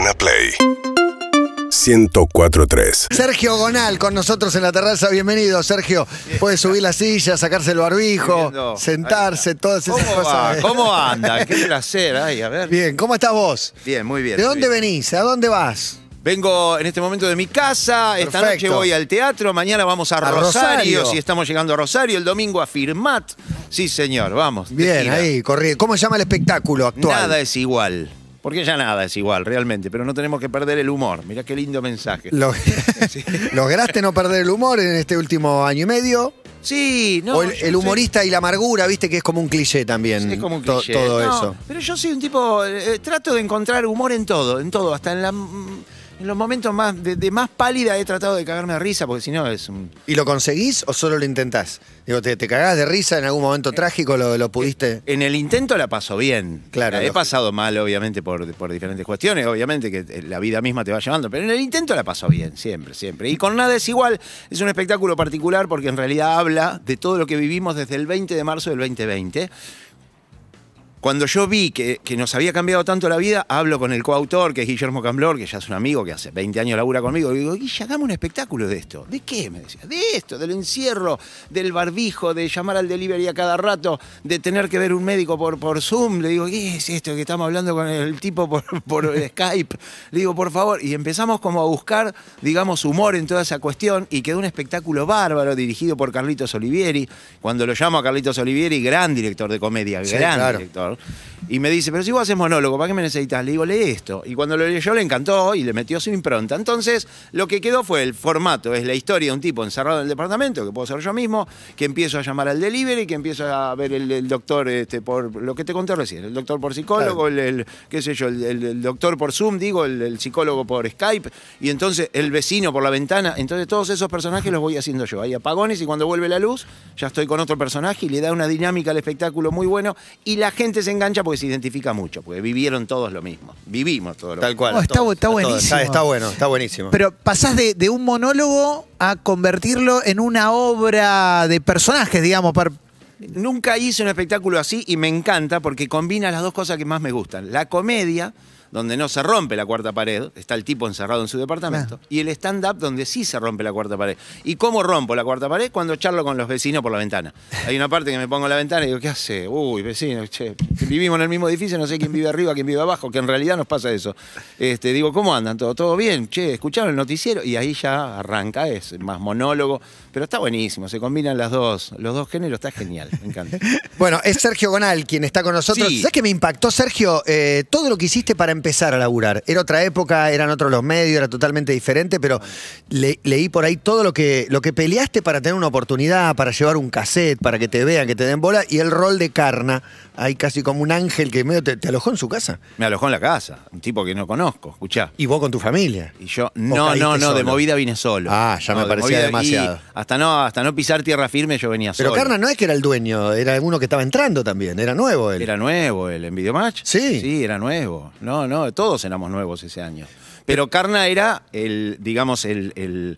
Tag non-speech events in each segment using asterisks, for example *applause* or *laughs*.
Urbana Play 1043. Sergio Gonal con nosotros en la terraza. Bienvenido, Sergio. Puede subir la silla, sacarse el barbijo, sentarse, todas esas ¿Cómo cosas. va? ¿Cómo anda? Qué placer. Ay, a ver. Bien, ¿cómo estás vos? Bien, muy bien. ¿De dónde bien. venís? ¿A dónde vas? Vengo en este momento de mi casa. Esta Perfecto. noche voy al teatro. Mañana vamos a, A Rosario, Rosario. Si estamos llegando a Rosario. El domingo a Firmat. Sí, señor. Vamos. Bien, ahí, corriendo. ¿Cómo se llama el espectáculo actual? Nada es igual. Porque ya nada es igual, realmente. Pero no tenemos que perder el humor. Mirá qué lindo mensaje. Lo- *laughs* ¿Lograste no perder el humor en este último año y medio? Sí, no. ¿O el, humorista y la amargura, viste que es como un cliché también? Es como un to- cliché. todo No, eso. Pero yo soy un tipo, eh, trato de encontrar humor en todo, en todo, hasta en, la, mm, en los momentos más de, de más pálida he tratado de cagarme de risa, porque si no es un... ¿Y lo conseguís o solo lo intentás? Digo, ¿te, te cagás de risa en algún momento trágico? ¿Lo, lo pudiste? En el intento la paso bien. Claro, La he lógico. pasado mal, obviamente, por, por diferentes cuestiones, obviamente que eh, la vida misma te va llevando, pero en el intento la paso bien, siempre, siempre. Y con nada es igual, es un espectáculo particular porque en realidad habla de todo lo que vivimos desde el 20 de marzo del 2020. Cuando yo vi que, que nos había cambiado tanto la vida, hablo con el coautor, que es Guillermo Camblor, que ya es un amigo que hace 20 años labura conmigo, y digo, Guilla, hagamos un espectáculo de esto. ¿De qué? Me decía, de esto, del encierro, del barbijo, de llamar al delivery a cada rato, de tener que ver un médico por, por Zoom. Le digo, ¿qué es esto que estamos hablando con el tipo por, *laughs* por Skype? Le digo, por favor. Y empezamos como a buscar, digamos, humor en toda esa cuestión, y quedó un espectáculo bárbaro, dirigido por Carlitos Olivieri. Cuando lo llamo a Carlitos Olivieri, gran director de comedia, Sí, gran claro. director. know. Y me dice, pero si vos haces monólogo, ¿para qué me necesitas? Le digo, lee esto. Y cuando lo leyó le encantó y le metió su impronta. Entonces, lo que quedó fue el formato, es la historia de un tipo encerrado en el departamento, que puedo ser yo mismo, que empiezo a llamar al delivery, que empiezo a ver el, el doctor este, por lo que te conté recién, el doctor por psicólogo, el, el- qué sé yo, el, doctor por Zoom, digo, el, el psicólogo por Skype, y entonces el vecino por la ventana. Entonces todos esos personajes los voy haciendo yo. Hay apagones y cuando vuelve la luz, ya estoy con otro personaje y le da una dinámica al espectáculo muy bueno y la gente se engancha porque se identifica mucho, porque vivieron todos lo mismo. Vivimos todos lo Tal mismo. cual. Oh, está todo, bu- está todo. buenísimo. Está, está bueno, está buenísimo. Pero pasás de, de un monólogo a convertirlo en una obra de personajes, digamos. Nunca hice un espectáculo así y me encanta porque combina las dos cosas que más me gustan. La comedia, donde no se rompe la cuarta pared, está el tipo encerrado en su departamento, y el stand-up donde sí se rompe la cuarta pared. ¿Y cómo rompo la cuarta pared? Cuando charlo con los vecinos por la ventana. Hay una parte que me pongo en la ventana y digo, ¿qué hace? Uy, vecino, che, vivimos en el mismo edificio, no sé quién vive arriba, quién vive abajo, que en realidad nos pasa eso. Este, digo, ¿cómo andan? ¿Todo, todo bien? Che, ¿escucharon el noticiero? Y ahí ya arranca, es más monólogo, pero está buenísimo, se combinan las dos, los dos géneros, está genial, me encanta. *laughs* Bueno, es Sergio Gonal quien está con nosotros. Sí. ¿Sabes qué me impactó, Sergio? Eh, todo lo que hiciste para empezar a laburar. Era otra época, eran otros los medios, era totalmente diferente, pero le- leí por ahí todo lo que, lo que peleaste para tener una oportunidad, para llevar un cassette, para que te vean, que te den bola, y el rol de Carna, ahí casi como un ángel que medio te, te alojó en su casa. Me alojó en la casa, un tipo que no conozco, escuchá. Y vos con tu familia. Y yo, ¿O no, no, no, de movida vine solo. Ah, ya me de parecía movida- demasiado. hasta no, hasta no pisar tierra firme yo venía Pero solo. Carna no es que era el dueño, era uno que estaba entrando también, era nuevo él. Era nuevo el en Videomatch. Sí. Sí, era nuevo. No, no, todos éramos nuevos ese año. Pero Carna era el, digamos, el, el,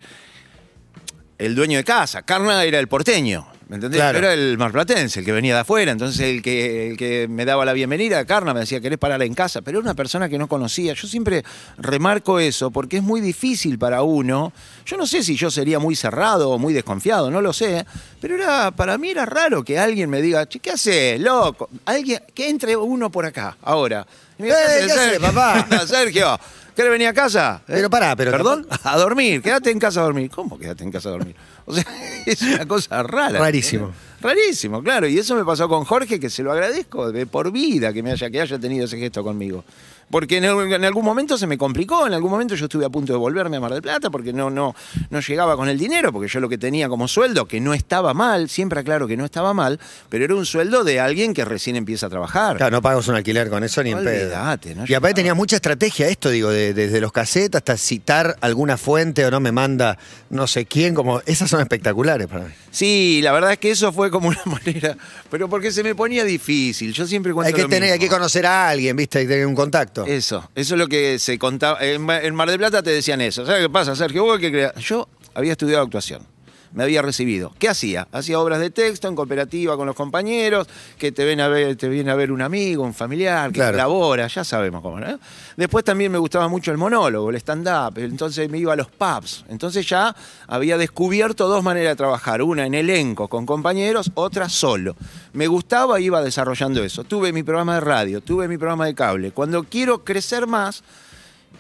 el dueño de casa. Carna era el porteño. ¿Me entendés? Claro. Yo Era el marplatense, el que venía de afuera. Entonces el que, el que me daba la bienvenida, Carna, me decía, ¿querés parar en casa? Pero era una persona que no conocía. Yo siempre remarco eso porque es muy difícil para uno. Yo no sé si yo sería muy cerrado o muy desconfiado, no lo sé. Pero era, para mí era raro que alguien me diga, che, ¿qué haces, loco? Alguien, que entre uno por acá, ahora. Y me diga, Eh, ¿qué haces, papá? *laughs* Sergio, ¿querés venir a casa? Pero pará, pero ¿Perdón? A dormir, quédate en casa a dormir. ¿Cómo quédate en casa a dormir? O sea, *laughs* es una cosa rara. Rarísimo. Rarísimo, claro. Y eso me pasó con Jorge, que se lo agradezco de por vida que me haya, que haya tenido ese gesto conmigo. Porque en, el- en algún momento se me complicó, en algún momento yo estuve a punto de volverme a Mar del Plata porque no, no, no llegaba con el dinero, porque yo lo que tenía como sueldo, que no estaba mal, siempre aclaro que no estaba mal, pero era un sueldo de alguien que recién empieza a trabajar. Claro, no pagamos un alquiler con eso ni en pedo. No y aparte tenía mucha estrategia esto, digo, de- desde los cassettes hasta citar alguna fuente o no me manda no sé quién, como esas son espectaculares para mí. Sí, la verdad es que eso fue como una *laughs* manera, pero porque se me ponía difícil. Yo siempre cuento Hay que lo tener, hay que conocer a alguien, ¿viste? Hay que tener un contacto. Eso, eso es lo que se contaba. En Mar del Plata te decían eso. ¿Sabes qué pasa, Sergio? Vos qué creas? Yo había estudiado actuación. Me había recibido. ¿Qué hacía? Hacía obras de texto en cooperativa con los compañeros, que te ven a ver, te viene a ver un amigo, un familiar, que Claro. labora, ya sabemos cómo, ¿no? Después también me gustaba mucho el monólogo, el stand-up, entonces me iba a los pubs. Entonces ya había descubierto dos maneras de trabajar, una en elenco con compañeros, otra solo. Me gustaba e iba desarrollando eso. Tuve mi programa de radio, tuve mi programa de cable. Cuando quiero crecer más,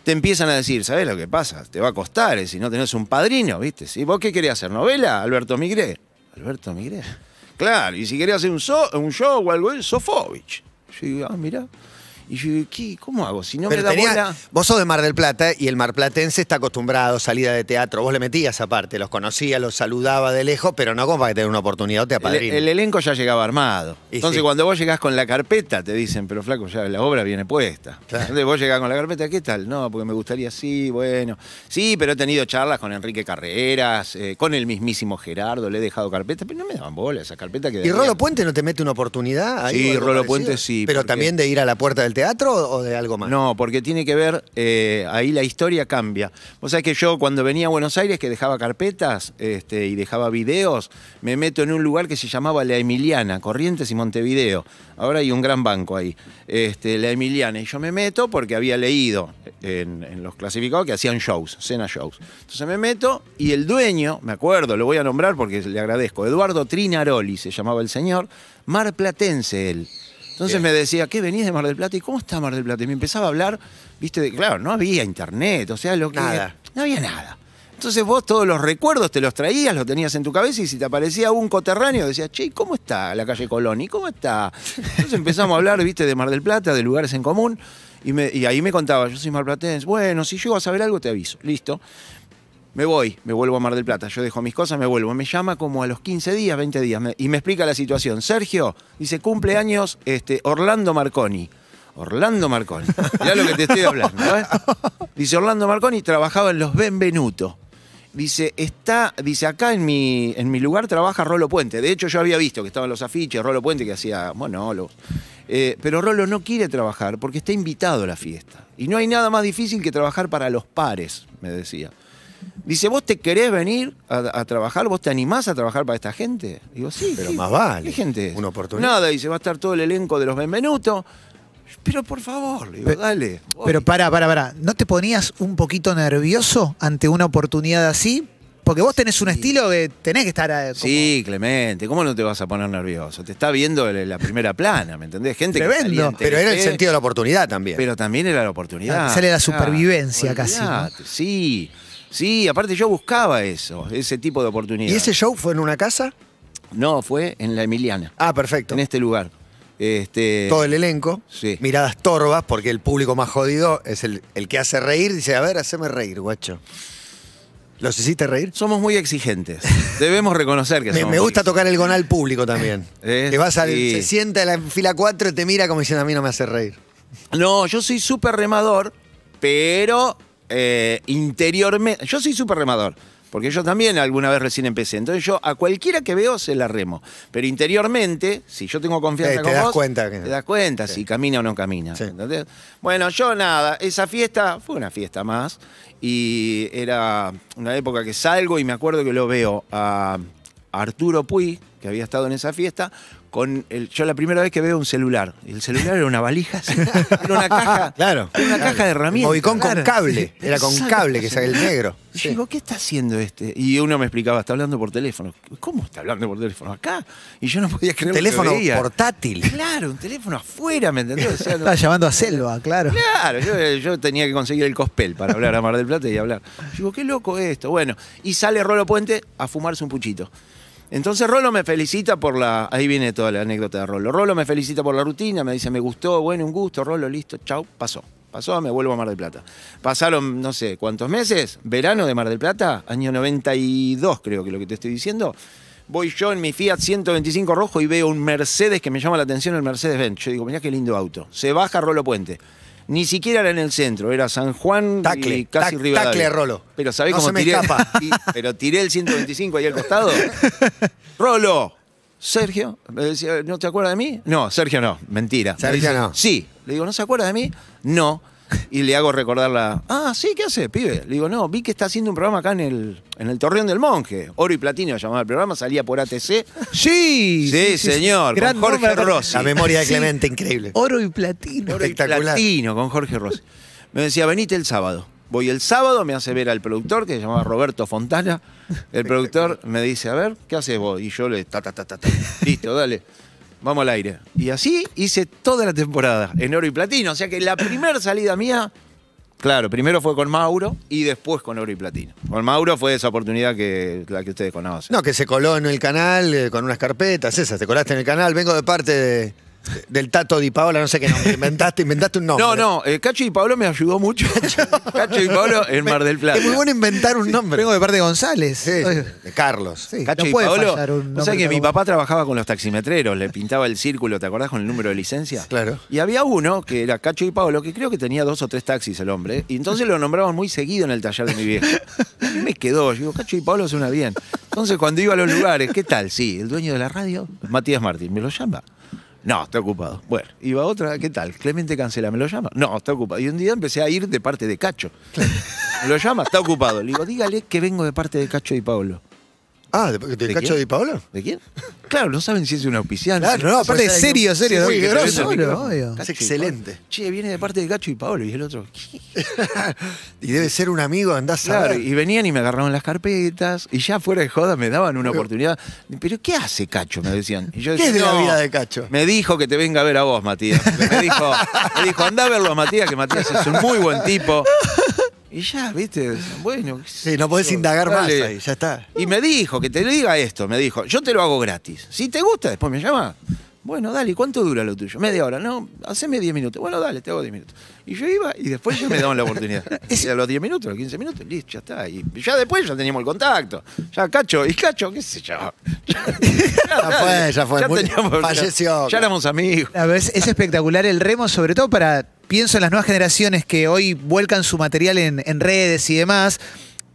te empiezan a decir, ¿sabes lo que pasa? Te va a costar eh, si no tenés un padrino, ¿viste? ¿Sí? ¿Vos qué querés hacer? ¿Novela? Alberto Migré. Alberto Migré. Claro, y si querés hacer un, so- un show o algo, Sofovich. Yo digo, ah, mirá. Y yo ¿qué? ¿Cómo hago? Si no Pero me da tenía- bola. vos sos de Mar del Plata y el marplatense está acostumbrado, salida de teatro. Vos le metías aparte, los conocía, los saludaba de lejos, pero no como para que tenga una oportunidad o te El, apadrine. el elenco ya llegaba armado. Y Entonces, sí. cuando vos llegás con la carpeta, te dicen, pero flaco, ya la obra viene puesta. Claro. Entonces, vos llegás con la carpeta, ¿qué tal? No, porque me gustaría sí, bueno. Sí, pero he tenido charlas con Enrique Carreras, eh, con el mismísimo Gerardo, le he dejado carpeta, pero no me daban bola esa carpeta que ¿Y Rolo Puente no te mete una oportunidad? ahí Sí, o algo Rolo? Puente sí, ¿Pero porque- también de ir a la puerta del teatro o de algo más? No, porque tiene que ver, eh, ahí la historia cambia. Vos sabés que yo cuando venía a Buenos Aires, que dejaba carpetas este, y dejaba videos, me meto en un lugar que se llamaba La Emiliana, Corrientes y Montevideo. Ahora hay un gran banco ahí, este, La Emiliana. Y yo me meto porque había leído en, en los clasificados que hacían shows, cena shows. Entonces me meto y el dueño, me acuerdo, lo voy a nombrar porque le agradezco, Eduardo Trinaroli se llamaba el señor, marplatense él. Entonces me decía, ¿qué venís de Mar del Plata? ¿Y cómo está Mar del Plata? Y me empezaba a hablar, viste, de- claro, no había internet, o sea, lo que. Nada. No había nada. Entonces vos todos los recuerdos te los traías, los tenías en tu cabeza y si te aparecía un coterráneo decías, che, ¿cómo está la calle Colón? ¿Y cómo está? Entonces empezamos a hablar, viste, de Mar del Plata, de lugares en común. Y, me- y ahí me contaba, yo soy marplatense, bueno, si llego a saber algo te aviso, listo. Me voy, me vuelvo a Mar del Plata. Yo dejo mis cosas, me vuelvo. Me llama como a los 15 días, 20 días, y me explica la situación. Sergio, dice, cumpleaños este, Orlando Marconi. Orlando Marconi. Mirá lo que te estoy hablando. ¿eh? Dice, Orlando Marconi trabajaba en los Benvenuto. Dice, está, dice, acá en mi, en mi lugar trabaja Rolo Puente. De hecho, yo había visto que estaban los afiches, Rolo Puente que hacía monólogos. Eh, pero Rolo no quiere trabajar porque está invitado a la fiesta. Y no hay nada más difícil que trabajar para los pares, me decía. Dice, ¿vos te querés venir a, a trabajar? ¿Vos te animás a trabajar para esta gente? Digo, sí. Pero ¿qué- más vale. ¿Qué gente es? Una oportunidad. Nada, dice, va a estar todo el elenco de los Benvenuto. Pero por favor, digo, Pe- dale. voy. Pero para, para, para. ¿No te ponías un poquito nervioso ante una oportunidad así? Porque vos tenés un estilo que tenés que estar. eh, como- Sí, Clemente, ¿cómo no te vas a poner nervioso? Te está viendo la primera plana, ¿me entendés? Gente Tremendo. Pero era el sentido de la oportunidad también. Pero también era la oportunidad. Ah, sale la supervivencia casi, ¿no? Sí, sí, aparte yo buscaba eso, ese tipo de oportunidad. ¿Y ese show fue en una casa? No, fue en la Emiliana, Ah, perfecto. en este lugar. Este, Todo el elenco, Sí. miradas torvas, porque el público más jodido es el, el que hace reír. Dice, a ver, haceme reír, guacho. ¿Los hiciste reír? Somos muy exigentes. *laughs* Debemos reconocer que Me, somos me gusta tocar el gonal público también. *laughs* Eh, que vas al, sí. se sienta en la fila 4 y te mira como diciendo, a mí no me hace reír. No, yo soy súper remador, pero eh, interiormente. Yo soy súper remador. Porque yo también alguna vez recién empecé. Entonces yo a cualquiera que veo se la remo. Pero interiormente, si yo tengo confianza Eh, te con das vos, cuenta que- te das cuenta Sí. si camina o no camina. Bueno, yo nada, esa fiesta fue una fiesta más. Y era una época que salgo y me acuerdo que lo veo a Arturo Puy, que había estado en esa fiesta, con el, yo la primera vez que veo un celular. El celular era una valija, *laughs* era una caja, *laughs* Claro. era una caja de herramientas. Movicón con Claro. cable. Era con Exacto. cable que saca el negro. Y Sí. digo, ¿qué está haciendo este? Y uno me explicaba, está hablando por teléfono. ¿Cómo está hablando por teléfono? Acá. Y yo no podía creer Teléfono que veía. portátil. Claro, un teléfono afuera, ¿me entendés? O sea, *laughs* no- Estaba llamando a Selva, claro. Claro, yo, yo tenía que conseguir el cospel para hablar a Mar del Plata y hablar. Yo digo, qué loco esto. Bueno, y sale Rolo Puente a fumarse un puchito. Entonces Rolo me felicita por la. Ahí viene toda la anécdota de Rolo. Rolo me felicita por la rutina, me dice, me gustó, bueno, un gusto, Rolo, listo, chau, pasó. Pasó, me vuelvo a Mar del Plata. Pasaron, no sé, ¿cuántos meses? Verano de Mar del Plata, año 92, creo que lo que te estoy diciendo. Voy yo en mi Fiat 125 rojo y veo un Mercedes que me llama la atención, el Mercedes-Benz. Yo digo, mirá qué lindo auto. Se baja Rolo Puente. Ni siquiera era en el centro, era San Juan Tacle, y casi tac- Rivadavia. tacle, Rolo. Pero ¿sabés No cómo se me tiré? *laughs* Y- pero tiré el 125 ahí al costado. *laughs* Rolo, Sergio, me decía, ¿no te acuerdas de mí? No, Sergio no, mentira. Me Sergio dice, no. Sí. Le digo, ¿no se acuerda de mí? No. Y le hago recordarla. Ah, sí, ¿qué hace, pibe? Le digo, no, vi que está haciendo un programa acá en el, en el Torreón del Monje. Oro y Platino llamaba el programa, salía por ATC. Sí, Sí, señor, Gran con Jorge nombre. Rossi. La memoria de Sí. Clemente, increíble. Oro y platino. Oro y Espectacular. Platino con Jorge Rossi. Me decía, venite el sábado. Voy el sábado, me hace ver al productor que se llamaba Roberto Fontana. El productor me dice, a ver, ¿qué haces vos? Y yo le, ta, ta, ta, ta, ta. Listo, dale. Vamos al aire. Y así hice toda la temporada en oro y platino. O sea que la primera salida mía, claro, primero fue con Mauro y después con oro y platino. Con Mauro fue esa oportunidad que la que ustedes conocen. No, que se coló en el canal eh, con unas carpetas, esas, te colaste en el canal, vengo de parte de- de- del Tato Di Paola, no sé qué nombre, *laughs* inventaste, inventaste un nombre. No, no, eh, Cacho y Pablo me ayudó mucho. Cacho y Pablo en Mar del Plata. Es muy bueno inventar un nombre. Vengo de parte de González. Sí, de Carlos. Sí, Cacho no y puede Paolo, fallar un vos nombre sabés que mi papá trabajaba con los taximetreros, le pintaba el círculo, ¿te acordás con el número de licencia? Claro. Y había uno que era Cacho y Paolo, que creo que tenía dos o tres taxis el hombre, y entonces lo nombraban muy seguido en el taller de mi viejo. Y me quedó, yo digo, Cacho y Paolo suena bien. Entonces cuando iba a los lugares, ¿qué tal? Sí, el dueño de la radio, Matías Martín, ¿me lo llama? No, está ocupado. Bueno, iba otra, ¿qué tal? Clemente Cancela, ¿me lo llama? No, está ocupado. Y un día empecé a ir de parte de Cacho. ¿Me lo llama? Está ocupado. Le digo, dígale que vengo de parte de Cacho y Paolo. Ah, ¿de, de ¿De Cacho quién? Di Paola? ¿De quién? Claro, no saben si es un auspiciante. Claro, no, Aparte, pues, serio, serio. Sí, Muy grosso, obvio. Es excelente. Che, viene de parte de Cacho y Paolo. Y el otro, ¿qué? *laughs* Y debe ser un amigo, andás a Claro, ver. y venían y me agarraban las carpetas. Y ya fuera de joda me daban una oportunidad. ¿Pero qué hace Cacho? Me decían. Y yo ¿Qué es de la "No, vida de Cacho? Me dijo que te venga a ver a vos, Matías. Me dijo, me dijo, anda a verlo, Matías, que Matías es un muy buen tipo. Y ya, viste, bueno. Sí, no podés yo, indagar más ahí, ya está. Y me dijo, que te diga esto, me dijo, yo te lo hago gratis. Si te gusta, después me llama. Bueno, dale, ¿cuánto dura lo tuyo? Media hora, no, haceme 10 minutos. Bueno, dale, te hago 10 minutos. Y yo iba y después ya me daban la oportunidad. *laughs* Y a los 10 minutos, a los 15 minutos, listo, ya está. Y ya después ya teníamos el contacto. Ya Cacho, y Cacho, qué sé yo. Ya, *laughs* fue, ya fue. Ya Muy- teníamos, falleció. Ya, ya éramos amigos. A ver, es, es espectacular el remo, sobre todo para, pienso en las nuevas generaciones que hoy vuelcan su material en, en redes y demás,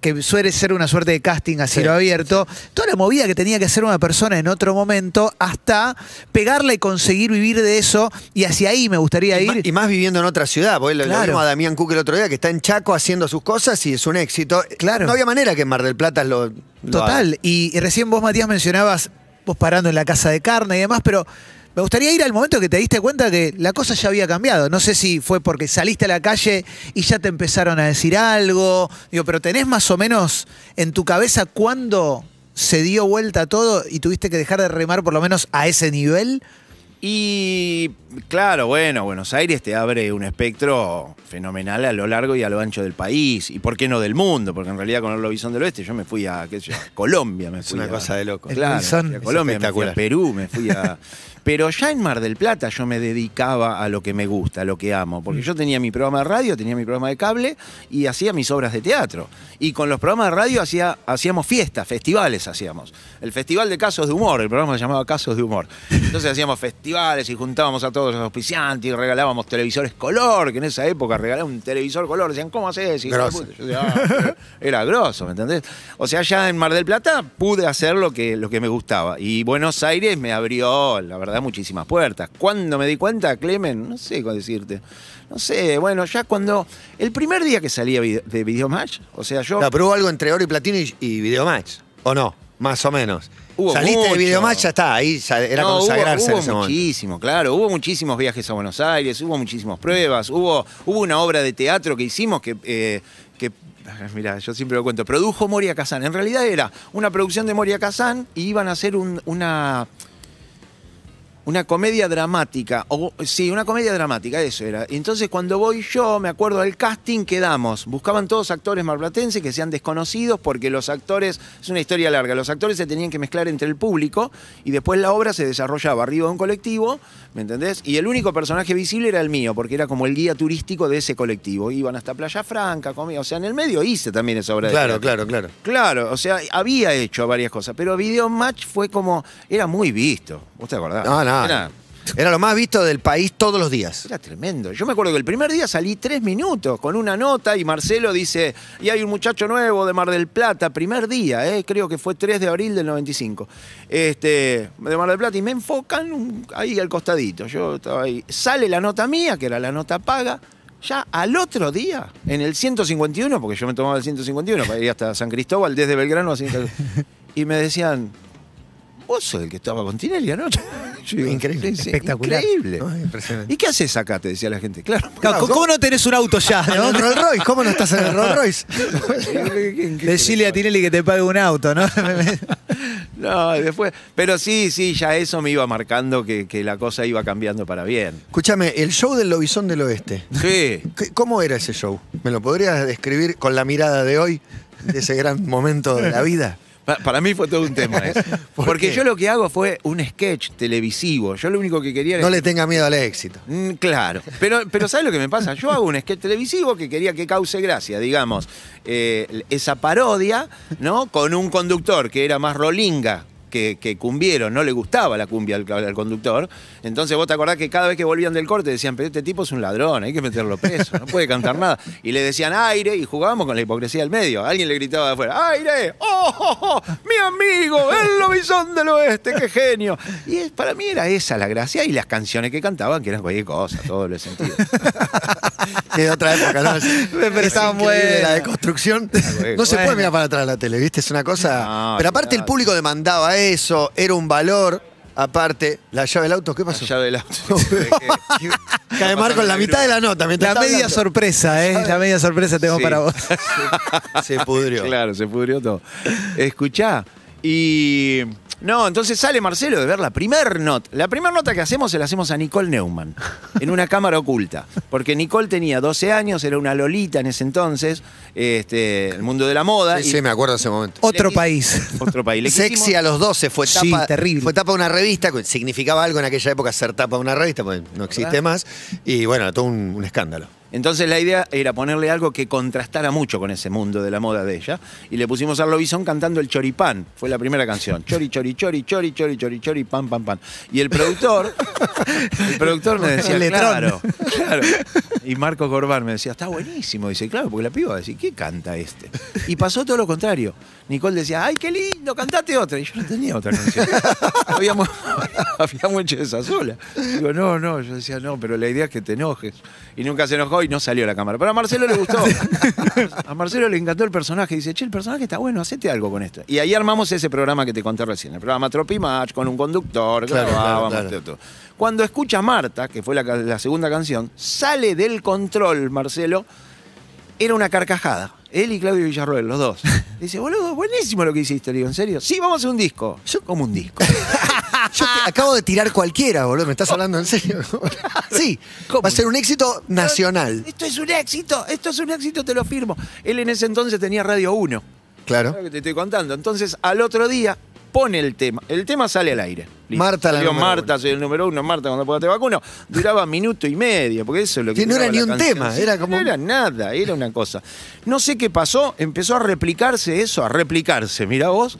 que suele ser una suerte de casting a cielo abierto. Toda la movida que tenía que hacer una persona en otro momento hasta pegarla y conseguir vivir de eso. Y hacia ahí me gustaría Y, ir. y más viviendo en otra ciudad, porque lo- lo Claro. vimos a Damián Cook el otro día, que está en Chaco haciendo sus cosas y es un éxito. Claro. No había manera que en Mar del Plata lo. Total. Y, y recién vos, Matías, mencionabas vos parando en la casa de carne y demás, pero me gustaría ir al momento que te diste cuenta que la cosa ya había cambiado. No sé si fue porque saliste a la calle y ya te empezaron a decir algo. Digo, pero tenés más o menos en tu cabeza cuándo se dio vuelta todo y tuviste que dejar de remar por lo menos a ese nivel. Y claro, bueno, Buenos Aires te abre un espectro fenomenal a lo largo y a lo ancho del país. Y por qué no del mundo, porque en realidad con el Lobizón del Oeste yo me fui a, qué sé yo, a Colombia. Me Es fui una a- cosa de loco. Claro, Lobizón a es Colombia, me fui a. Perú, me fui a... *laughs* Pero ya en Mar del Plata yo me dedicaba a lo que me gusta, a lo que amo. Porque yo tenía mi programa de radio, tenía mi programa de cable y hacía mis obras de teatro. Y con los programas de radio hacía, hacíamos fiestas, festivales hacíamos. El Festival de Casos de Humor, el programa se llamaba Casos de Humor. Entonces hacíamos festivales y juntábamos a todos los auspiciantes y regalábamos televisores color, que en esa época regalaba un televisor color. Decían, ¿cómo haces? Grosso. Yo decía, "Ah, era grosso, ¿me entendés? O sea, ya en Mar del Plata pude hacer lo que, lo que me gustaba. Y Buenos Aires me abrió, la verdad, muchísimas puertas. ¿Cuándo me di cuenta, Clemen? No sé cómo decirte. No sé, bueno, ya cuando. El primer día que salía vide- de Videomatch, o sea, yo. No, pero hubo algo entre oro y platino y, y Videomatch. ¿O no? Más o menos. Hubo Saliste mucho. de Videomatch, ya está. Ahí era No, consagrarse hubo, en hubo ese momento. muchísimo, claro. Hubo muchísimos viajes a Buenos Aires, hubo muchísimas pruebas, hubo, hubo una obra de teatro que hicimos que. eh, que *laughs* Mira, yo siempre lo cuento. Produjo Moria Kazan. En realidad era una producción de Moria Kazan y iban a hacer un- una. Una comedia dramática, o sí, una comedia dramática, eso era. Y Entonces cuando voy yo, me acuerdo del casting, quedamos. Buscaban todos actores marplatenses que sean desconocidos porque los actores, es una historia larga, los actores se tenían que mezclar entre el público y después la obra se desarrollaba arriba de un colectivo, ¿me entendés? Y el único personaje visible era el mío, porque era como el guía turístico de ese colectivo. Iban hasta Playa Franca, comía, o sea, en el medio hice también esa obra de Claro, teatro. claro, claro. Claro, o sea, había hecho varias cosas, pero Video Match fue como, era muy visto. ¿Vos te acordás? No, no. Era, Era lo más visto del país todos los días. era tremendo. Yo me acuerdo que el primer día salí tres minutos con una nota y Marcelo dice, y hay un muchacho nuevo de Mar del Plata, primer día, eh, creo que fue 3 de abril del 95, este, de Mar del Plata, y me enfocan un- ahí al costadito. Yo estaba ahí. Sale la nota mía, que era la nota paga, Ya al otro día, en el 151, porque yo me tomaba el 151 para ir hasta San Cristóbal, desde Belgrano a San *laughs* y me decían, vos sos el que estaba con Tinelli anoche. *laughs* Yo digo, Increíble, espectacular. Increíble. Impresionante. ¿Y qué haces acá? Te decía la gente. Claro. Claro, ¿Cómo, cómo no tenés un auto ya? En ¿no? el Rolls Royce, ¿cómo no estás en el Rolls Royce? *laughs* Decirle *laughs* a Tinelli que te pague un auto, ¿no? No, después. Pero sí, sí, ya eso me iba marcando que, que la cosa iba cambiando para bien. Escúchame, el show del Lobizón del Oeste. Sí. ¿Qué- ¿Cómo era ese show? ¿Me lo podrías describir con la mirada de hoy, de ese gran momento de la vida? Pa- Para mí fue todo un tema *laughs* eso. ¿Por Porque qué? yo lo que hago fue un sketch televisivo. Yo lo único que quería era. No le tenga miedo al éxito. Mm, Claro, pero, pero ¿sabes lo que me pasa? Yo hago un sketch televisivo que quería que cause gracia, digamos, eh, esa parodia, ¿no? Con un conductor que era más rolinga que, que cumbiero, no le gustaba la cumbia al, conductor. Entonces vos te acordás que cada vez que volvían del corte decían, pero este tipo es un ladrón, hay que meterlo preso, no puede cantar nada. Y le decían aire y jugábamos con la hipocresía del medio. Alguien le gritaba de afuera, aire, ¡Oh, oh, oh! mi amigo, el lobizón del oeste, qué genio. Y es- para mí era esa la gracia y las canciones que cantaban, que eran cualquier cosa, todo lo sentido. *laughs* Sí, de otra época, ¿no? Pero *laughs* Es estaban increíble buenas. La deconstrucción. No se puede mirar para atrás la tele, ¿viste? Es una cosa. No, Pero aparte, el público demandaba eso, era un valor. Aparte, la llave del auto, ¿qué pasó? La llave del auto. Cae Marco en la mitad de la nota. La media hablando. sorpresa, ¿eh? La media sorpresa tengo Sí. para vos. *laughs* Se pudrió. Claro, se pudrió todo. Escuchá. Y. No, entonces sale Marcelo de ver la primer nota. La primera nota que hacemos se la hacemos a Nicole Neumann, *laughs* en una cámara oculta. Porque Nicole tenía 12 años, era una lolita en ese entonces, este, el mundo de la moda. Sí, y- sí, me acuerdo de ese momento. Otro Le- país. Otro país. Le Sexy quisimos- a los 12 fue Sí, terrible. fue tapa de una revista, que significaba algo en aquella época ser tapa de una revista, porque no existe más. Y bueno, todo un, un escándalo. Entonces la idea era ponerle algo que contrastara mucho con ese mundo de la moda de ella. Y le pusimos a Lobizón cantando el choripán. Fue la primera canción. Chori, chori, chori, chori, chori, chori, chori, pan, pan, pan. Y el productor, el productor me decía, claro, claro. Y Marco Corbán me decía, está buenísimo. Dice, claro, porque la piba va a decir, ¿qué canta este? Y pasó todo lo contrario. Nicole decía, ay, qué lindo, cantate otra. Y yo no tenía otra canción. *laughs* habíamos, habíamos hecho esa sola. Digo, no, no. Yo decía, no, pero la idea es que te enojes. Y nunca se enojó y no salió la cámara. Pero a Marcelo le gustó. *laughs* A Marcelo le encantó el personaje. Dice, che, el personaje está bueno, hacete algo con esto. Y ahí armamos ese programa que te conté recién. El programa Tropimatch con un conductor. Claro, grabábamos, claro, claro. todo. Cuando escucha a Marta, que fue la, la segunda canción, sale del control, Marcelo, era una carcajada. Él y Claudio Villarroel, los dos. *laughs* Dice, boludo, buenísimo lo que hiciste. Le digo, ¿en serio? Sí, vamos a hacer un disco. Yo como un disco. *laughs* Yo te- acabo de tirar cualquiera, boludo. ¿Me estás hablando en serio? *laughs* sí, va a ser un éxito nacional. Esto es un éxito, esto es un éxito, te lo firmo. Él en ese entonces tenía Radio 1. Claro. Que te estoy contando. Entonces, al otro día, pone el tema. El tema sale al aire. Listo. Marta, la Salió número Marta, uno. soy el número uno. Marta, cuando pueda te vacuno. Duraba minuto y medio, porque eso es lo que. Que no era duraba ni la un canción. tema, Sí, era como- No era nada, era una cosa. No sé qué pasó, empezó a replicarse eso, a replicarse, mira vos.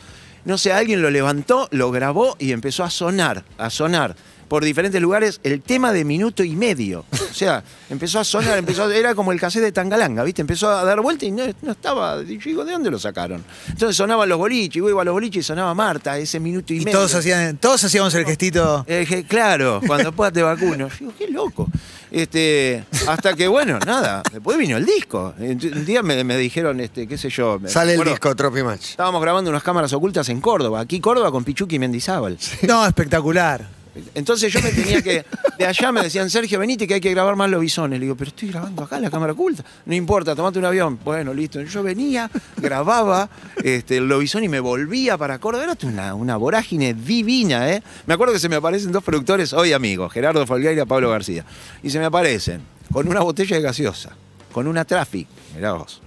No sé, alguien lo levantó, lo grabó y empezó a sonar, a sonar por diferentes lugares el tema de minuto y medio. O sea, empezó a sonar, empezó a- era como el cassette de Tangalanga, ¿viste? Empezó a dar vuelta y no, no estaba. Y yo digo, ¿de dónde lo sacaron? Entonces sonaban los boliches, y vos ibas a los boliches y sonaba Marta, ese minuto y, Y medio. todos hacían, todos hacíamos el gestito. Eh, dije, claro, cuando pueda te vacuno. Yo digo, qué loco. Este, hasta que, bueno, nada, después vino el disco. Un día me, me dijeron, este, qué sé yo. me Sale el disco Tropi Match. Estábamos grabando unas cámaras ocultas en Córdoba, aquí Córdoba con Pichuki y Mendizábal. No, espectacular. Entonces yo me tenía que. De allá me decían, Sergio, venite que hay que grabar más los bisones. Le digo, pero estoy grabando acá la cámara oculta. No importa, tomate un avión. Bueno, listo. Yo venía, grababa este, el lobizón y me volvía para Córdoba. Era una, una vorágine divina, ¿eh? Me acuerdo que se me aparecen dos productores, hoy amigos, Gerardo Folgueira y Pablo García. Y se me aparecen con una botella de gaseosa, con una traffic. Mirá vos.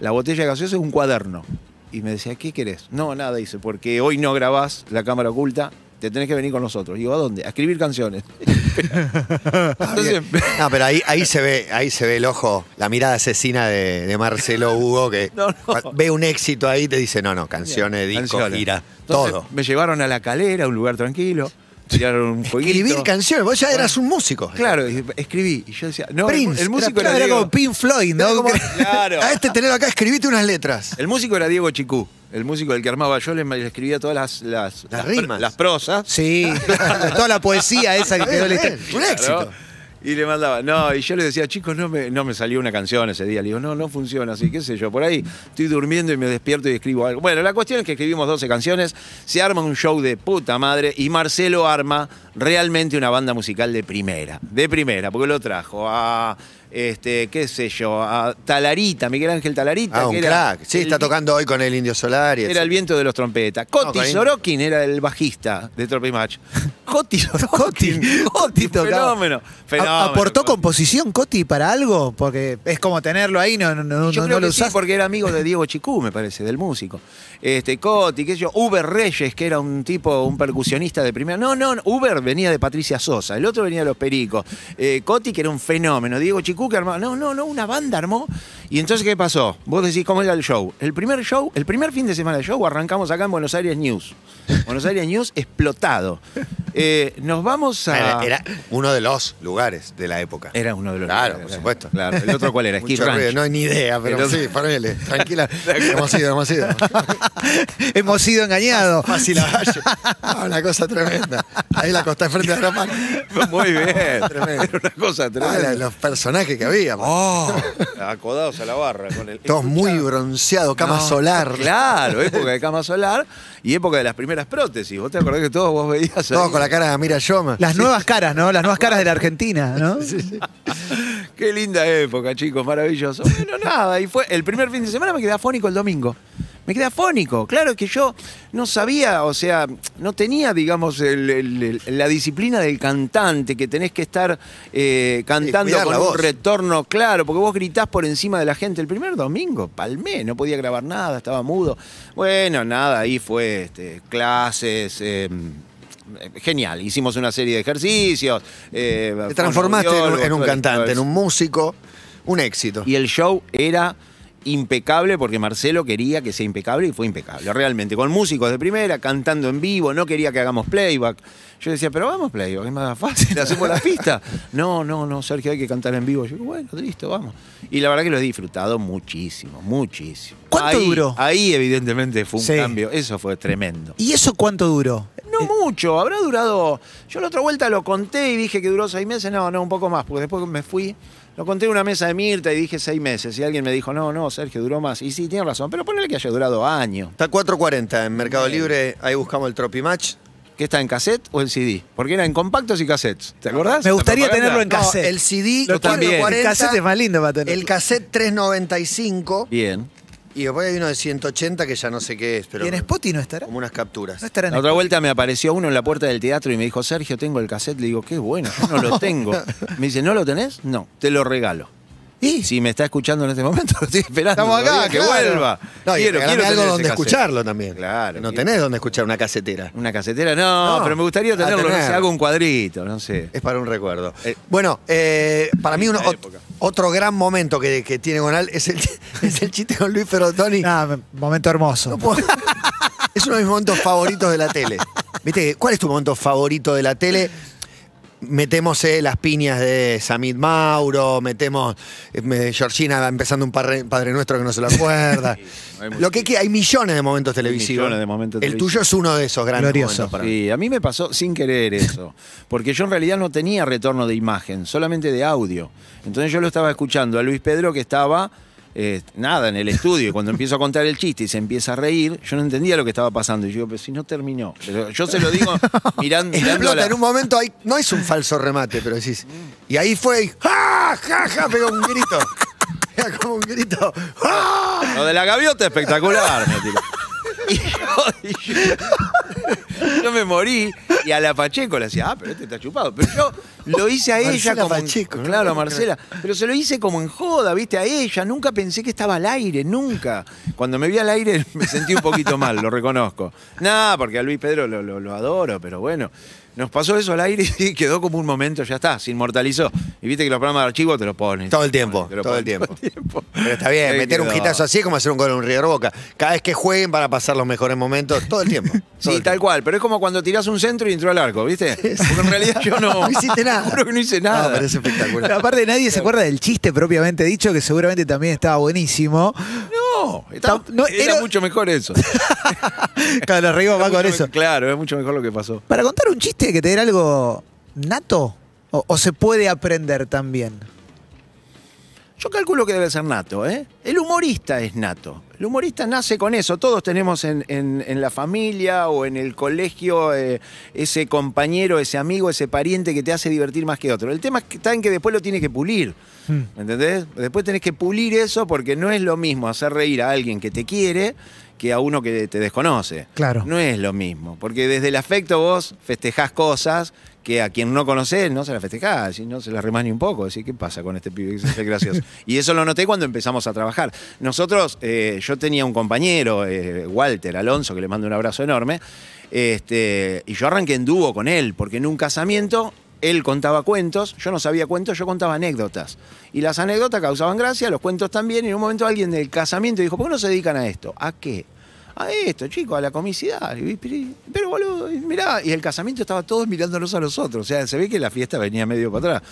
La botella de gaseosa es un cuaderno. Y me decía, ¿qué querés? No, nada, dice, porque hoy no grabás la cámara oculta, te tenés que venir con nosotros. Digo, ¿a dónde? A escribir canciones. *laughs* Entonces, No, pero ahí, ahí se ve, ahí se ve el ojo, la mirada asesina de, de Marcelo Hugo, que *laughs* No, no. ve un éxito ahí y te dice, no, no, canciones, disco, canciones. gira, todo. Me llevaron a la calera, un lugar tranquilo, un jueguito. Escribir canciones, vos ya eras un músico. Claro, y escribí. Y yo decía, no, Prince, el, músico era- era, Era Diego. como Pink Floyd, ¿no? como- Claro. A este tenerlo acá, escribite unas letras. El músico era Diego Chicú, el músico del que armaba yo, le, le escribía todas las, las, Las rimas. las prosas. Sí, *laughs* toda la poesía esa que quedó bien, un éxito. Y le mandaba, no, y yo le decía, chicos, no me, no me salió una canción ese día. Le digo, no, no funciona así, qué sé yo. Por ahí estoy durmiendo y me despierto y escribo algo. Bueno, la cuestión es que escribimos 12 canciones, se arma un show de puta madre y Marcelo arma realmente una banda musical de primera. De primera, porque lo trajo a, este, qué sé yo, a Talarita, Miguel Ángel Talarita. Ah, que un era crack. Sí, el está tocando hoy con el Indio Solar. Y Era el viento de los trompetas. Coti. Sorokin era el bajista de Tropi Match. *laughs* Coti Sorokin. Coti. Fenómeno. ¿A- fenómeno. ¿Aportó composición Coti para algo? Porque es como tenerlo ahí, no, no, no, Yo no creo lo que sí, usás. porque era amigo de *laughs* Diego Chicú, me parece, del músico. Este, Coti, qué sé yo, Uber Reyes, que era un tipo, un percusionista de primera. No, no, no, Uber venía de Patricia Sosa, el otro venía de Los Pericos. Eh, Coti, que era un fenómeno. Diego Chicú, que armaba. No, no, no, una banda armó. Y entonces, ¿qué pasó? Vos decís, ¿cómo era el show? El primer show, el primer fin de semana del show, arrancamos acá en Buenos Aires News. Buenos Aires News explotado. Eh, nos vamos a. Era, era uno de los lugares de la época. Era uno de los. Claro, por supuesto. Claro. ¿El otro cuál era? *laughs* Ranch. ruido, no hay ni idea, pero otro- sí, ponele, tranquila. *laughs* hemos ido, hemos ido. *laughs* Hemos sido engañados. Fácil a Valle. Ah, una cosa tremenda. Ahí la costa enfrente de la mano. *laughs* Muy bien. Tremendo. Era una cosa Ah, tremenda. los personajes que había. Oh, *laughs* acodados a la barra con el. Todos muy bronceados, cama No, solar. Claro, época de cama solar y época de las primeras prótesis. ¿Vos te acordás que todos vos veías ahí? Todos con la cara de Mira Yoma. Las nuevas caras, ¿no? Las nuevas caras de la Argentina, ¿no? *laughs* Qué linda época, chicos, maravilloso. Bueno, nada, y fue el primer fin de semana me quedé afónico el domingo. Me quedé afónico. Claro que yo no sabía, o sea, no tenía, digamos, el- el- el- la disciplina del cantante, que tenés que estar eh, cantando con un voz. retorno claro, porque vos gritás por encima de la gente. El primer domingo, palmé, no podía grabar nada, estaba mudo. Bueno, nada, ahí fue este, clases. eh, Genial, hicimos una serie de ejercicios. eh, Te transformaste en un, en cantante, en un músico, un éxito. y el show era impecable porque Marcelo quería que sea impecable y fue impecable, realmente. Con músicos de primera, cantando en vivo, no quería que hagamos playback. Yo decía, pero vamos playback, es más fácil, *laughs* hacemos la pista. No, no, no, Sergio, hay que cantar en vivo. Yo bueno, listo, vamos. Y la verdad que lo he disfrutado muchísimo, muchísimo. ¿Cuánto Ahí- duró? Ahí evidentemente fue un Sí. cambio, eso fue tremendo. ¿Y eso cuánto duró? No mucho, habrá durado. Yo la otra vuelta lo conté y dije que duró seis meses. No, no, un poco más, porque después me fui. Lo conté en una mesa de Mirta y dije seis meses. Y alguien me dijo, no, no, Sergio, duró más. Y sí, tiene razón, pero ponele que haya durado años. Está 4.40 en Mercado Libre, ahí buscamos el Tropi Match. ¿Qué está en cassette o en CD? Porque era en compactos y cassettes. ¿Te acordás? Me gustaría tenerlo en No, cassette. el CD, Yo también. El 4.40, cassette es más lindo para tener. el cassette 3.95 Bien. Y después hay uno de 180 que ya no sé qué es, pero ¿Y en Spotify no estará? como unas capturas. No estará en La otra Spotify. vuelta me apareció uno en la puerta del teatro y me dijo, Sergio, tengo el cassette. Le digo, qué bueno, yo no lo *laughs* tengo. Me dice, ¿no lo tenés? No, te lo regalo. ¿Y? Si me está escuchando en este momento, *laughs* lo estoy esperando. Estamos acá, que claro. vuelva. No, quiero, quiero algo donde cassette. escucharlo también. Claro. No quiero- tenés donde escuchar una casetera. Una casetera, no, No. pero me gustaría tenerlo, no tener. sé, hago un cuadrito, no sé. Es para un recuerdo. Eh, bueno, eh, para mí uno- otro gran momento que, que tiene Gonal es el, *laughs* es el chiste con Luis Ferrotoni. Nah, momento hermoso. No puedo- *laughs* es uno de mis momentos favoritos de la tele. ¿Viste? ¿Cuál es tu momento favorito de la tele? Metemos eh, las piñas de Samit Mauro, metemos eh, me- Georgina empezando un padre, Padre Nuestro que no se lo *laughs* acuerda. lo que que hay millones de momentos televisivos. millones de momentos El tuyo es uno de esos grandes Glorioso. momentos para mí. Sí, a mí me pasó sin querer eso, porque yo en realidad no tenía retorno de imagen, solamente de audio. Entonces yo lo estaba escuchando a Luis Pedro que estaba, eh, nada, en el estudio, y cuando empiezo a contar el chiste y se empieza a reír, yo no entendía lo que estaba pasando. Y yo digo, pero si no terminó. Pero yo se lo digo *laughs* mirando, mirando la- en un momento hay, no es un falso remate, pero decís. Y ahí fue y ¡ja! ¡ja! ja! Pegó un grito. *laughs* Pega como un grito. ¡ah! Lo de la gaviota espectacular, me tiró. Y yo, y yo- *laughs* yo me morí y a la Pacheco le decía, ah, pero este está chupado. Pero yo lo hice a ella Marcela como. en- Pacheco, ¿no? claro, a Marcela. Pero se lo hice como en joda, viste, a ella. Nunca pensé que estaba al aire, nunca. Cuando me vi al aire *laughs* me sentí un poquito mal, lo reconozco. Nada, porque a Luis Pedro lo, lo- lo adoro, pero bueno. Nos pasó eso al aire y quedó como un momento, ya está, se inmortalizó. Y viste que los programas de archivo te lo ponen. Todo el tiempo, todo el tiempo. Pero está bien, Ahí meter un quedó. hitazo así es como hacer un gol en un River Boca. Cada vez que jueguen para pasar los mejores momentos, todo el tiempo. *laughs* Todo Sí, el tal tiempo. cual, pero es como cuando tirás un centro y entró al arco, ¿viste? Porque en realidad yo no. *laughs* No hiciste nada. *laughs* Juro que no hice nada. No, pero es espectacular. Pero aparte nadie se acuerda del chiste propiamente dicho, que seguramente también estaba buenísimo. No, era, era- mucho mejor eso. *laughs* Claro, nos reímos más con me- eso. Claro, es mucho mejor lo que pasó. Para contar un chiste hay que tener algo nato. O, o se puede aprender también? Yo calculo que debe ser nato, ¿eh? El humorista es nato. El humorista nace con eso. Todos tenemos en, en- en la familia o en el colegio eh, ese compañero, ese amigo, ese pariente que te hace divertir más que otro. El tema está en que después lo tienes que pulir. ¿Me entendés? Después tenés que pulir eso porque no es lo mismo hacer reír a alguien que te quiere que a uno que te desconoce. Claro. No es lo mismo. Porque desde el afecto vos festejás cosas que a quien no conocés no se la festejás, y no se la remás ni un poco. Decís, ¿qué pasa con este pibe que gracioso? *laughs* y eso lo noté cuando empezamos a trabajar. Nosotros, eh, yo tenía un compañero, eh, Walter Alonso, que le mando un abrazo enorme, este, y yo arranqué en dúo con él, porque en un casamiento él contaba cuentos, yo no sabía cuentos, yo contaba anécdotas. Y las anécdotas causaban gracia, los cuentos también, y en un momento alguien del casamiento dijo, ¿por qué no se dedican a esto? ¿A qué? A esto, chicos, a la comicidad. Pero, boludo, mirá, y el casamiento estaba todos mirándonos a nosotros. O sea, se ve que la fiesta venía medio para atrás.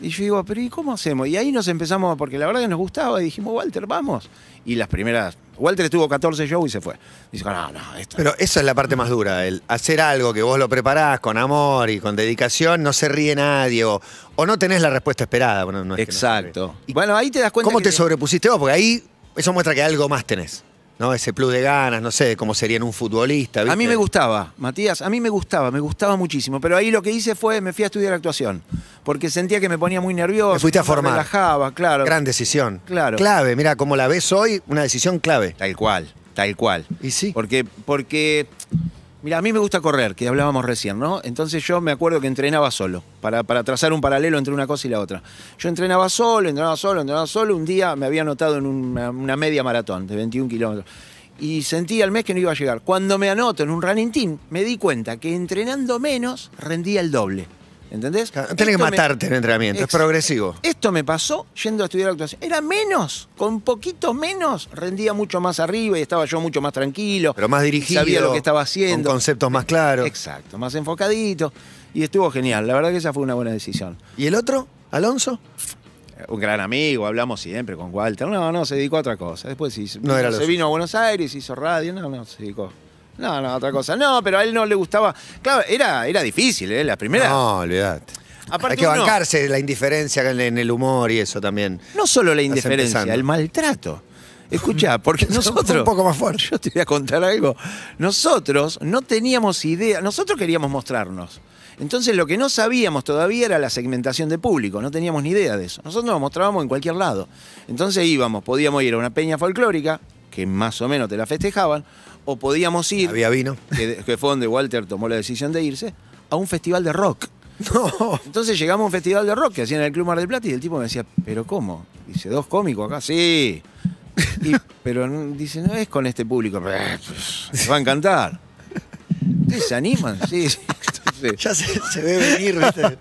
Y yo digo, pero ¿y cómo hacemos? Y ahí nos empezamos, porque la verdad que nos gustaba, y dijimos, Walter, vamos. Y las primeras, Walter estuvo 14 shows y se fue. Dice, no, no, esto. Pero esa es la parte más dura, el hacer algo que vos lo preparás con amor y con dedicación, no se ríe nadie o, o no tenés la respuesta esperada. Bueno, no es que no Exacto. bueno, ahí te das cuenta ¿Cómo que- te sobrepusiste vos? Porque ahí eso muestra que algo más tenés. ¿No? Ese plus de ganas, no sé, cómo sería en un futbolista. A mí me gustaba, Matías, a mí me gustaba, me gustaba muchísimo. Pero ahí lo que hice fue, me fui a estudiar actuación. Porque sentía que me ponía muy nervioso. Me fuiste a no me formar. relajaba, claro. Gran decisión. Claro. Clave, mira, como la ves hoy, una decisión clave. Tal cual, tal cual. Y sí. Porque, porque, mira, a mí me gusta correr, que hablábamos recién, ¿no? Entonces yo me acuerdo que entrenaba solo, para, para trazar un paralelo entre una cosa y la otra. Yo entrenaba solo, entrenaba solo, entrenaba solo. Un día me había anotado en una, media maratón de 21 kilómetros. Y sentí al mes que no iba a llegar. Cuando me anoto en un running team, me di cuenta que entrenando menos rendía el doble. ¿Entendés? No tenés que me- matarte en entrenamiento, es Ex- progresivo. esto me pasó yendo a estudiar actuación. Era menos, con poquito menos, rendía mucho más arriba y estaba yo mucho más tranquilo. Pero más dirigido. Sabía lo que estaba haciendo. Con conceptos más claros. Exacto, más enfocadito. Y estuvo genial. La verdad que esa fue una buena decisión. ¿Y el otro? ¿Alonso? Un gran amigo, hablamos siempre con Walter. No, no, se dedicó a otra cosa. Después hizo- No era lo se suyo. vino a Buenos Aires, hizo radio. No, no, se dedicó. No, no, otra cosa. No, pero a él no le gustaba. Claro, era, era difícil, ¿eh? La primera. No, olvidate. Aparte Hay que uno- bancarse la indiferencia en, en el humor y eso también. No solo la Estás indiferencia, empezando. el maltrato. Escucha, porque *laughs* nosotros. Un poco más fuerte. Yo te voy a contar algo. Nosotros no teníamos idea, nosotros queríamos mostrarnos. Entonces lo que no sabíamos todavía era la segmentación de público, no teníamos ni idea de eso. Nosotros nos mostrábamos en cualquier lado. Entonces íbamos, podíamos ir a una peña folclórica, que más o menos te la festejaban, o podíamos ir, Había vino. que, que fue donde Walter tomó la decisión de irse, a un festival de rock. No. Entonces llegamos a un festival de rock que hacían en el Club Mar del Plata y el tipo me decía, ¿pero cómo? Dice, ¿dos cómicos acá? Sí. Y- pero dice, no es con este público. Les va a encantar. ¿Ustedes se animan? Sí, sí. *laughs* Entonces, Ya se, se ve venir, ¿viste?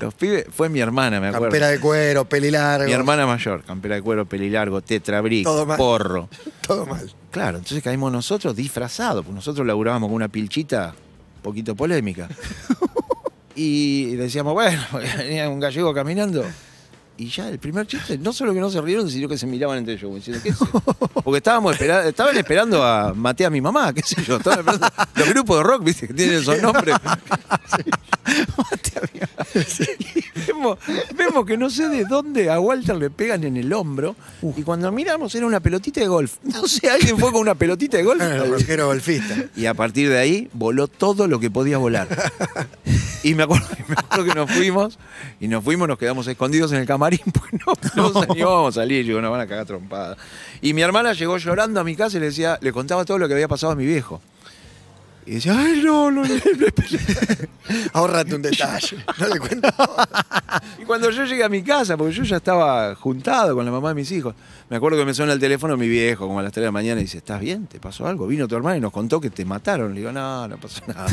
Los pibes, fue mi hermana, me acuerdo. Campera de cuero, peli largo. Mi hermana mayor, campera de cuero, pelilargo, tetrabric, Todo mal. porro. *laughs* Todo mal. Claro, entonces caímos nosotros disfrazados, porque nosotros laburábamos con una pilchita un poquito polémica. *laughs* Y decíamos, bueno, venía un gallego caminando. Y ya el primer chiste, no solo que no se rieron, sino que se miraban entre ellos, diciendo, ¿qué es? *laughs* Porque estábamos esperando, estaban esperando a maté a mi mamá, qué sé yo. Estaban esperando, los grupos de rock, viste, que tienen esos nombres. Y vemos, vemos que no sé de dónde a Walter le pegan en el hombro. Y cuando miramos era una pelotita de golf. No sé, alguien fue con una pelotita de golf. El golfista. Y a partir de ahí voló todo lo que podía volar. *laughs* Y me acuerdo, *laughs* me acuerdo que nos fuimos, y nos fuimos, nos quedamos escondidos en el camarín, *laughs* porque no, no animábamos a salir, digo, nos van a cagar trompada. Y mi hermana llegó llorando a mi casa y le decía, le contaba todo lo que había pasado a mi viejo. Y decía, ay, no, no, no, *laughs* no". *laughs* Ahórrate un detalle. No le cuento. *laughs* Y cuando yo llegué a mi casa, porque yo ya estaba juntado con la mamá de mis hijos, me acuerdo que me suena el teléfono mi viejo, como a las 3 de la mañana, y dice, ¿estás bien? ¿Te pasó algo? Vino tu hermana y nos contó que te mataron. Le digo, no, no pasó nada.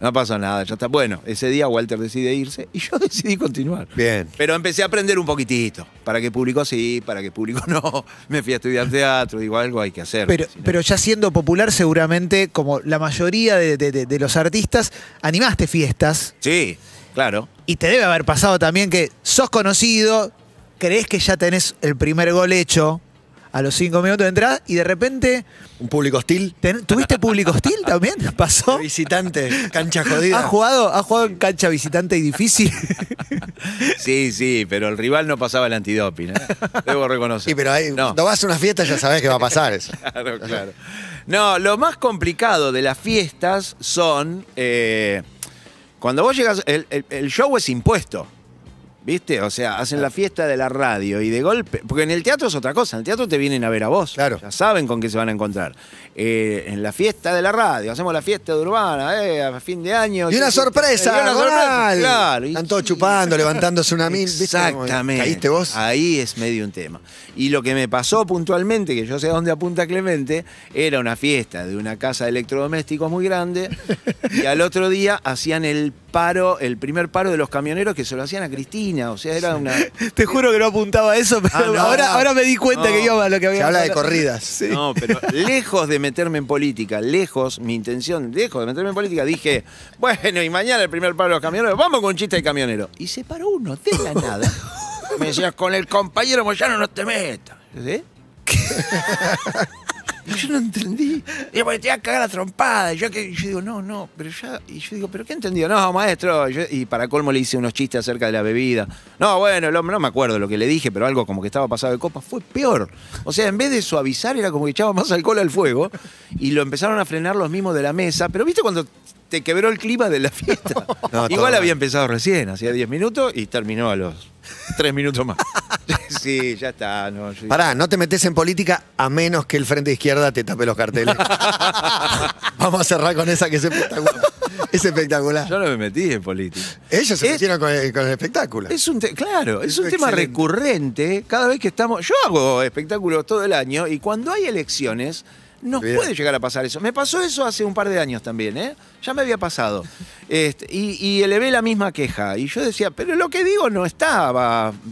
No pasó nada, ya está. Bueno, ese día Walter decide irse y yo *laughs* decidí continuar. Bien. Pero empecé a aprender un poquitito. Para que público sí, para que público *laughs* no. Me fui a estudiar teatro, digo, algo hay que hacer. Pero, si no- pero ya siendo popular, seguramente, como la mayoría de, de- de- de los artistas, animaste fiestas Sí, claro. y te debe haber pasado también que sos conocido, crees que ya tenés el primer gol hecho, a los cinco minutos de entrada y de repente. Un público hostil. ten- ¿Tuviste público hostil también? *laughs* ¿Pasó? Visitante, cancha ¿Ha jodida. jugado, ¿Ha jugado en cancha visitante y difícil? *laughs* Sí, sí, pero el rival no pasaba el antidoping, ¿eh? debo reconocer. *laughs* Sí, pero ahí, No. cuando vas a una fiesta ya sabes que va a pasar eso. Claro, claro. No, lo más complicado de las fiestas son eh, cuando vos llegas, el, el- el show es impuesto. ¿Viste? O sea, hacen la fiesta de la radio y de golpe. Porque en el teatro es otra cosa. En el teatro te vienen a ver a vos. Claro. Ya saben con qué se van a encontrar. Eh, en la fiesta de la radio, hacemos la fiesta de Urbana, eh, a fin de año. Y una sorpresa, Y una sorpresa. Claro. Están todos chupando, levantándose una. Como Exactamente. ¿Caíste vos? Ahí es medio un tema. Y lo que me pasó puntualmente, que yo sé a dónde apunta Clemente, era una fiesta de una casa de electrodomésticos muy grande. y al otro día hacían el paro, el primer paro de los camioneros que se lo hacían a Cristina. O sea, era una. *laughs* Te juro que no apuntaba a eso, pero Ah, no, ahora, no. ahora me di cuenta No. que iba a lo que había Se habla de corridas. *laughs* No, pero lejos de meterme en política, lejos, mi intención, lejos de meterme en política, dije, bueno, y mañana el primer paro de los camioneros, vamos con un chiste de camionero. Y se paró uno de la nada. *laughs* Me decía, con el compañero Moyano no te metas. ¿Sí? Y yo no entendí. Digo, porque te iba a cagar la trompada. Y yo, que, y yo digo, no, no, pero ya. Y yo digo, ¿pero qué entendió? No, maestro. Y y para colmo le hice unos chistes acerca de la bebida. No, bueno, hombre, no me acuerdo lo que le dije, pero algo como que estaba pasado de copa. Fue peor. O sea, en vez de suavizar, era como que echaba más alcohol al fuego. Y lo empezaron a frenar los mismos de la mesa. Pero viste cuando te quebró el clima de la fiesta. *laughs* No, Igual había empezado recién, hacía 10 minutos y terminó a los 3 minutos más. *laughs* sí, ya está. No, Pará, no te metes en política a menos que el frente de izquierda te tape los carteles. *laughs* Vamos a cerrar con esa que es espectacular. Es espectacular. Yo no me metí en política. Ellos se Es- metieron con el, con el espectáculo. Es un claro, es un tema recurrente cada vez que estamos. Yo hago espectáculos todo el año y cuando hay elecciones nos Bien. puede llegar a pasar eso. Me pasó eso hace un par de años también, ¿eh? Ya me había pasado. *laughs* Este, y, y elevé la misma queja. Y yo decía, pero lo que digo no estaba. *laughs*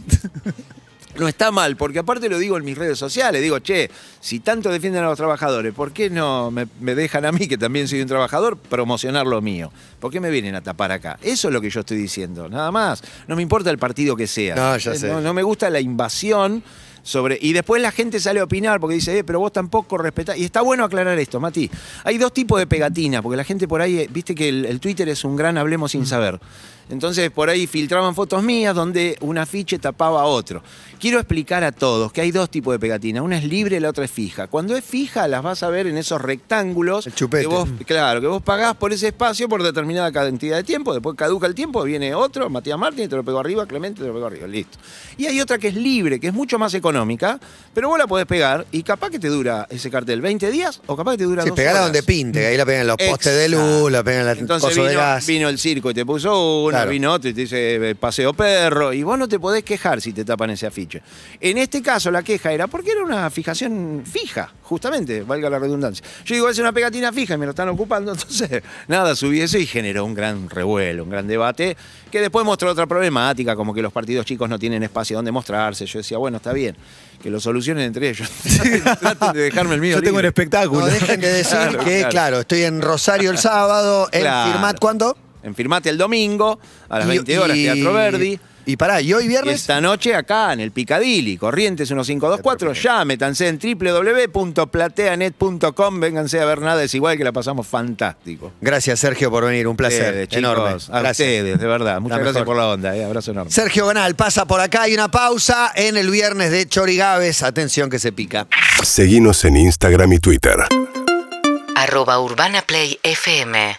No está mal, porque aparte lo digo en mis redes sociales. Digo, che, si tanto defienden a los trabajadores, ¿por qué no me, me dejan a mí, que también soy un trabajador, promocionar lo mío? ¿Por qué me vienen a tapar acá? Eso es lo que yo estoy diciendo, nada más. No me importa el partido que sea. No, ya Eh, sé. No, no me gusta la invasión sobre. Y después la gente sale a opinar porque dice, eh, pero vos tampoco respetás. Y está bueno aclarar esto, Mati. Hay dos tipos de pegatinas, porque la gente por ahí, eh, viste que el, el Twitter es un gran hablemos sin saber. Entonces por ahí filtraban fotos mías donde un afiche tapaba a otro. Quiero explicar a todos que hay dos tipos de pegatinas. Una es libre y la otra es fija. Cuando es fija, las vas a ver en esos rectángulos. El chupete. Que vos, claro, que vos pagás por ese espacio por determinada cantidad de tiempo. Después caduca el tiempo, viene otro, Matías Martín, te lo pegó arriba, Clemente te lo pegó arriba. Listo. Y hay otra que es libre, que es mucho más económica, pero vos la podés pegar y capaz que te dura ese cartel 20 días o capaz que te dura Sí, dos pegala horas. donde pinte, que ahí la pegan los postes de luz, la pegan en la Entonces coso de vino, gas. vino el circo y te puso una, Claro. te dice eh, paseo perro, y vos no te podés quejar si te tapan ese afiche. En este caso la queja era porque era una fijación fija, justamente, valga la redundancia. Yo digo, es una pegatina fija y me lo están ocupando, *laughs* entonces nada, subí eso y generó un gran revuelo, un gran debate, que después mostró otra problemática, como que los partidos chicos no tienen espacio donde mostrarse. Yo decía, bueno, está bien, que lo solucionen entre ellos. *laughs* Traten de dejarme el mío. Yo tengo un espectáculo. No, dejen de decir Claro, que, claro. claro. estoy en Rosario el sábado, en Claro. Firmat, ¿cuándo? En Firmate el domingo, a las Y- 20 horas, y- Teatro Verdi. Y pará, ¿y hoy Y viernes? esta noche acá en el Picadilly, Corrientes 1524, ya métanse en www.plateanet.com, vénganse a ver nada es igual que la pasamos fantástico. Gracias, Sergio, por venir. Un placer. Ustedes, chicos, enorme. A Gracias. ustedes, de verdad. Muchas La gracias mejor. por la onda. eh, Abrazo enorme. Sergio Gonal pasa por acá. Hay una pausa en el viernes de Chorigaves. Atención que se pica. Seguinos en Instagram y Twitter. arroba Urbana Play FM